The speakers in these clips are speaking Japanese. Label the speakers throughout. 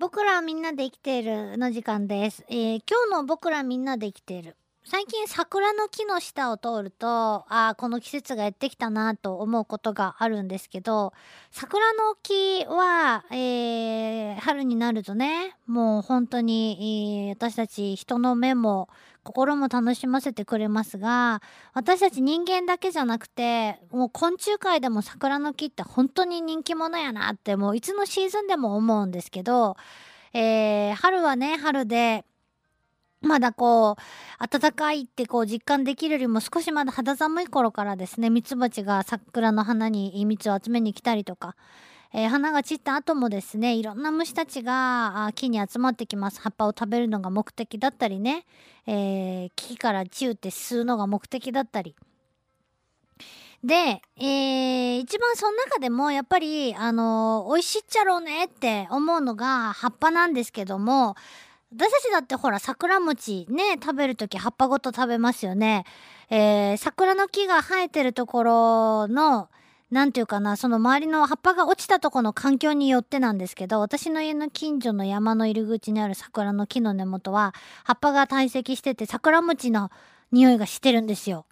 Speaker 1: 僕らはみんなで生きているの時間です。えー今日の僕らみんなで生きている。最近桜の木の下を通ると、ああ、この季節がやってきたなと思うことがあるんですけど、桜の木は、えー春になるとね、もう本当に、えー私たち人の目も心も楽しませてくれますが、私たち人間だけじゃなくて、もう昆虫界でも桜の木って本当に人気者やなって、もういつのシーズンでも思うんですけど、えー春はね、春で、まだこう、暖かいってこう実感できるよりも少しまだ肌寒い頃からですね、ミツバチが桜の花に蜜を集めに来たりとか、えー花が散った後もですね、いろんな虫たちが木に集まってきます。葉っぱを食べるのが目的だったりね、えー木からチューって吸うのが目的だったり。で、えー一番その中でもやっぱり、あのー美味しいっちゃろうねって思うのが葉っぱなんですけども、私たちだってほら桜餅ね、食べるとき葉っぱごと食べますよね。えー桜の木が生えてるところの、なんていうかな、その周りの葉っぱが落ちたとこの環境によってなんですけど、私の家の近所の山の入り口にある桜の木の根元は、葉っぱが堆積してて桜餅の匂いがしてるんですよ。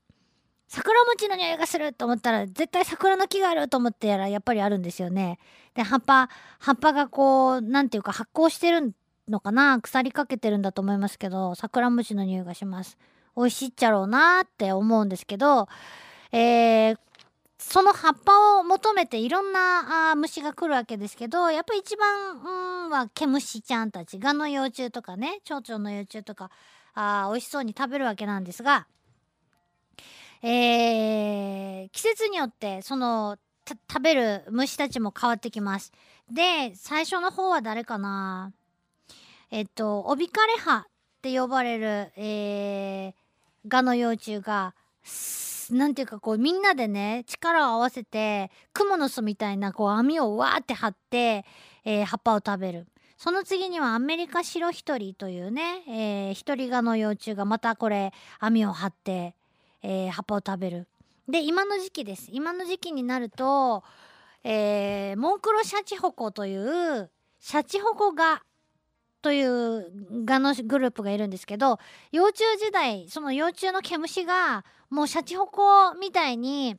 Speaker 1: 桜餅の匂いがすると思ったら絶対桜の木があると思ってやらやっぱりあるんですよね。で葉っぱ葉っぱがこうなんていうか発酵してるのかな？腐りかけてるんだと思いますけど桜餅の匂いがします。美味しいっちゃろうなって思うんですけど、えーその葉っぱを求めていろんなあ虫が来るわけですけどやっぱり一番は毛虫ちゃんたちガの幼虫とかね蝶々の幼虫とかあ美味しそうに食べるわけなんですがえー季節によってその食べる虫たちも変わってきます。で最初の方は誰かな？えっとオビカレハって呼ばれる、えー、ガの幼虫がなんていうかこうみんなでね力を合わせてクモの巣みたいなこう網をわーって張って、えー葉っぱを食べる。その次にはアメリカシロヒトリというね、えー、ヒトリガの幼虫がまたこれ網を張って、えー葉っぱを食べる。で今の時期です今の時期になると、えーモンクロシャチホコというシャチホコガというガのグループがいるんですけど幼虫時代その幼虫の毛虫がもうシャチホコみたいに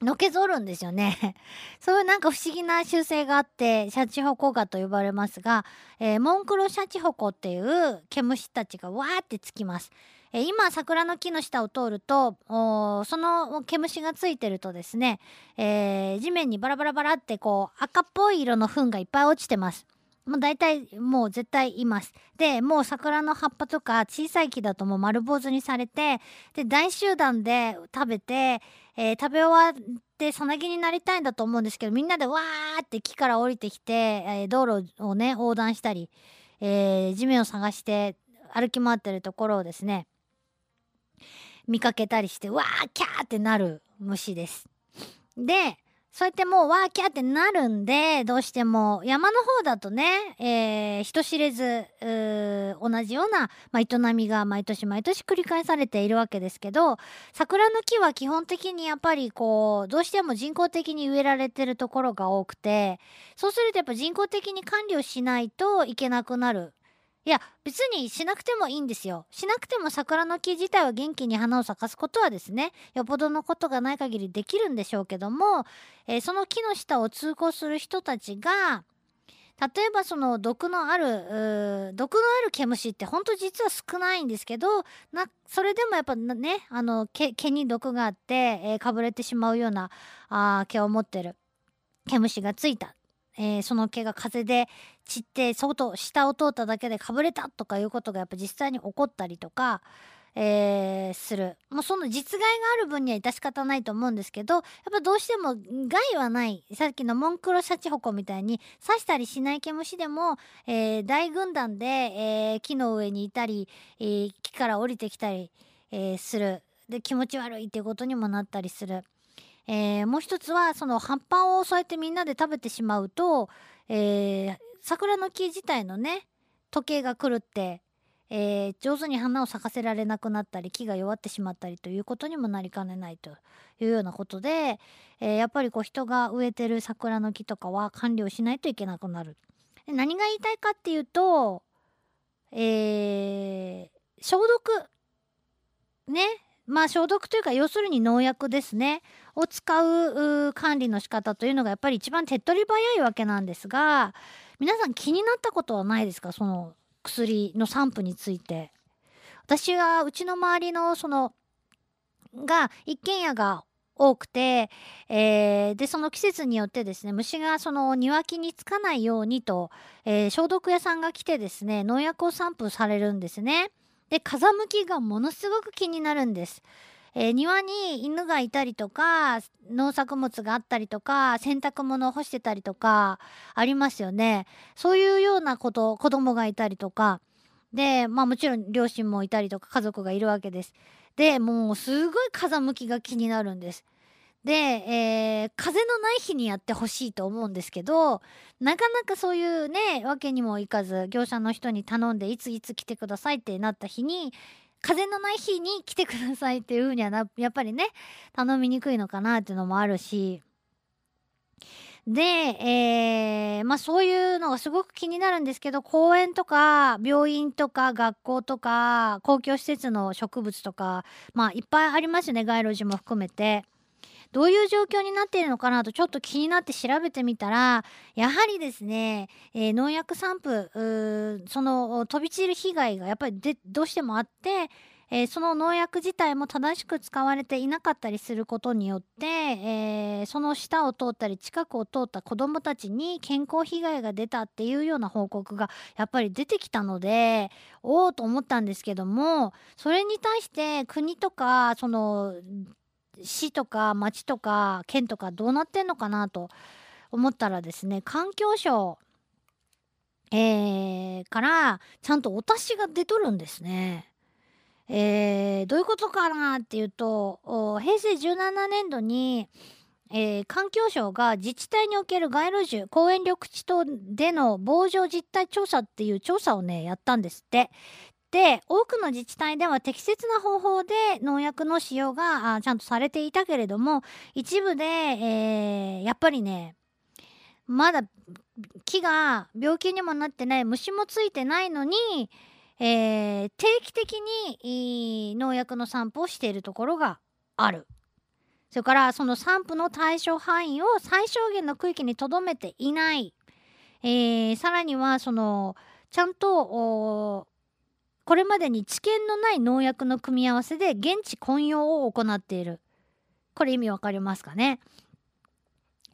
Speaker 1: のけぞるんですよね。そういうなんか不思議な習性があってシャチホコガと呼ばれますが、えーモンクロシャチホコっていう毛虫たちがわーってつきます。えー今桜の木の下を通るとおーその毛虫がついてるとですね、えー地面にバラバラバラってこう赤っぽい色の糞がいっぱい落ちてます。もう大体もう絶対います。でもう桜の葉っぱとか小さい木だともう丸坊主にされてで大集団で食べて、えー食べ終わってさなぎになりたいんだと思うんですけどみんなでわーって木から降りてきて、えー道路をね横断したり、えー地面を探して歩き回ってるところをですね見かけたりしてわーキャーってなる虫です。でそうやってもうワーキャーってなるんでどうしても山の方だとね、えー人知れず同じような、まあ、営みが毎年毎年繰り返されているわけですけど桜の木は基本的にやっぱりこうどうしても人工的に植えられてるところが多くてそうするとやっぱ人工的に管理をしないといけなくなる。いや別にしなくてもいいんですよ。しなくても桜の木自体は元気に花を咲かすことはですねよっぽどのことがない限りできるんでしょうけども、えーその木の下を通行する人たちが例えばその毒のある毒のある毛虫って本当実は少ないんですけどなそれでもやっぱねあの毛毛に毒があって、えーかぶれてしまうようなあ毛を持ってる毛虫がついた、えーその毛が風で散って外下を通っただけでかぶれたとかいうことがやっぱ実際に起こったりとか、えーする。もうその実害がある分には致し方ないと思うんですけどやっぱどうしても害はない。さっきのモンクロシャチホコみたいに刺したりしない毛虫でも、えー大軍団で、え木の上にいたり、え木から降りてきたり、えする。で気持ち悪いっていうことにもなったりする。えーもう一つはその葉っぱをそうやってみんなで食べてしまうと、えー桜の木自体のね時計が狂って、えー上手に花を咲かせられなくなったり木が弱ってしまったりということにもなりかねないというようなことで、えやっぱりこう人が植えてる桜の木とかは管理をしないといけなくなる。何が言いたいかっていうと、え、消毒ねまあ消毒というか要するに農薬ですねを使う管理の仕方というのがやっぱり一番手っ取り早いわけなんですが皆さん気になったことはないですか？その薬の散布について。私はうちの周りのそのが一軒家が多くて、えー、でその季節によってですね虫がその庭木につかないようにと、えー、消毒屋さんが来てですね農薬を散布されるんですね。で風向きがものすごく気になるんです。えー、庭に犬がいたりとか農作物があったりとか洗濯物を干してたりとかありますよね。そういうようなこと子供がいたりとかでまあもちろん両親もいたりとか家族がいるわけです。でもうすごい風向きが気になるんです。で、えー、風のない日にやってほしいと思うんですけどなかなかそういうねわけにもいかず業者の人に頼んでいついつ来てくださいってなった日に風のない日に来てくださいっていうふうにはなやっぱりね頼みにくいのかなっていうのもあるしで、えー、まあそういうのがすごく気になるんですけど公園とか病院とか学校とか公共施設の植物とかまあいっぱいありますよね街路樹も含めて。どういう状況になっているのかなとちょっと気になって調べてみたらやはりですね、えー、農薬散布その飛び散る被害がやっぱりでどうしてもあってえー、その農薬自体も正しく使われていなかったりすることによって、えー、その下を通ったり近くを通った子どもたちに健康被害が出たっていうような報告がやっぱり出てきたのでおおと思ったんですけどもそれに対して国とかその市とか町とか県とかどうなってんのかなと思ったらですね環境省、えー、からちゃんとお達しが出とるんですね。えー、どういうことかなっていうと平成17年度に、えー、環境省が自治体における街路樹公園緑地等での防除実態調査っていう調査をねやったんですって。で多くの自治体では適切な方法で農薬の使用がちゃんとされていたけれども一部で、えー、やっぱりねまだ木が病気にもなってない虫もついてないのに、えー、定期的に農薬の散布をしているところがある。それからその散布の対象範囲を最小限の区域にとどめていない。えー、さらにはそのちゃんとこれまでに知見のない農薬の組み合わせで現地混用を行っている。これ意味わかりますかね？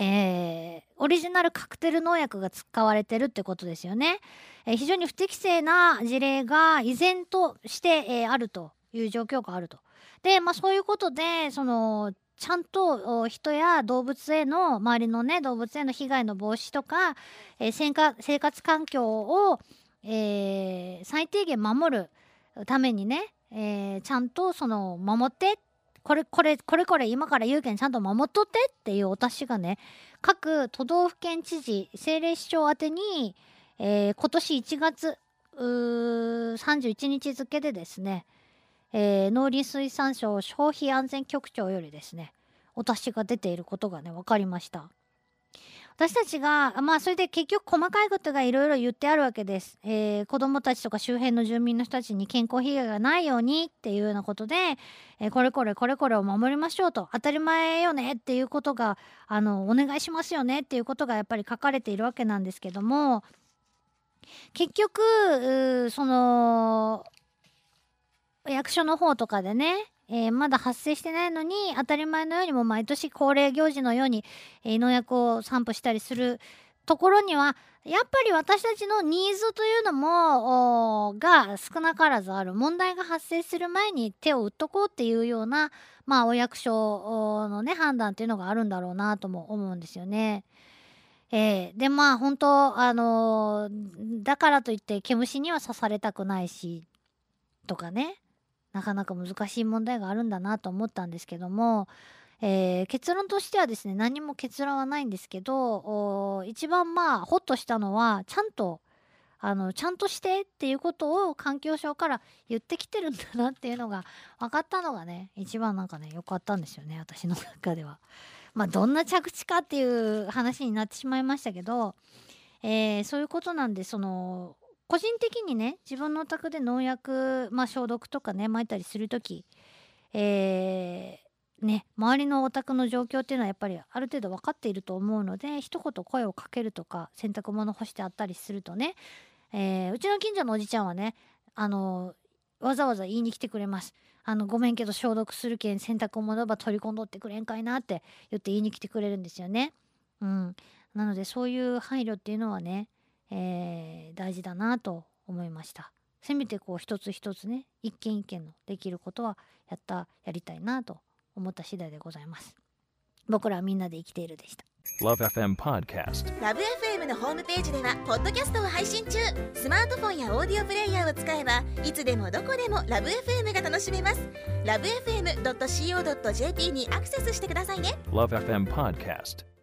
Speaker 1: えー、オリジナルカクテル農薬が使われてるってことですよね、えー、非常に不適正な事例が依然として、えー、あるという状況があると。でまあそういうことでそのちゃんと人や動物への周りのね動物への被害の防止とか、えー、生活環境をえー、最低限守るためにね、えー、ちゃんとその守ってこれこれこれこれ今から言うけんちゃんと守っとってっていうお達しがね各都道府県知事政令市長宛てに、えー、今年1月31日付でですね、えー、農林水産省消費安全局長よりですねお達しが出ていることがね分かりました。私たちがまあそれで結局細かいことがいろいろ言ってあるわけです、えー、子どもたちとか周辺の住民の人たちに健康被害がないようにっていうようなことで、えー、これこれこれこれを守りましょうと当たり前よねっていうことがあのお願いしますよねっていうことがやっぱり書かれているわけなんですけども結局その役所の方とかでねえー、まだ発生してないのに当たり前のようにも毎年恒例行事のように、えー、農薬を散布したりするところにはやっぱり私たちのニーズというのもが少なからずある問題が発生する前に手を打っとこうっていうような、まあ、お役所のね判断っていうのがあるんだろうなとも思うんですよね。えー、でまあ本当あのー、だからといって毛虫には刺されたくないしとかねなかなか難しい問題があるんだなと思ったんですけども、えー、結論としてはですね何も結論はないんですけど一番まあホッとしたのはちゃんとあのちゃんとしてっていうことを環境省から言ってきてるんだなっていうのが分かったのがね一番なんかね良かったんですよね私の中では。まあどんな着地かっていう話になってしまいましたけど、えーそういうことなんでその個人的にね自分のお宅で農薬、まあ、消毒とかね撒いたりする時えーね周りのお宅の状況っていうのはやっぱりある程度分かっていると思うので一言声をかけるとか洗濯物干してあったりするとね、えーうちの近所のおじちゃんはねあのわざわざ言いに来てくれます。あのごめんけど消毒するけん洗濯物ば取り込んどってくれんかいなって言って言いに来てくれるんですよね。うん、なのでそういう配慮っていうのはね、えー大事だなと思いました。せめてこう一つ一つね一件一件のできることはやったやりたいなと思った次第でございます。僕らはみんなで生きているでした。
Speaker 2: Love FM Podcast.
Speaker 3: ラブ f m のホームページではポッドキャストを配信中スマートフォンやオーディオプレイヤーを使えばいつでもどこでもラブ f m が楽しめますラブ FM.co.jp にアクセスしてくださいね
Speaker 2: Love FM Podcast.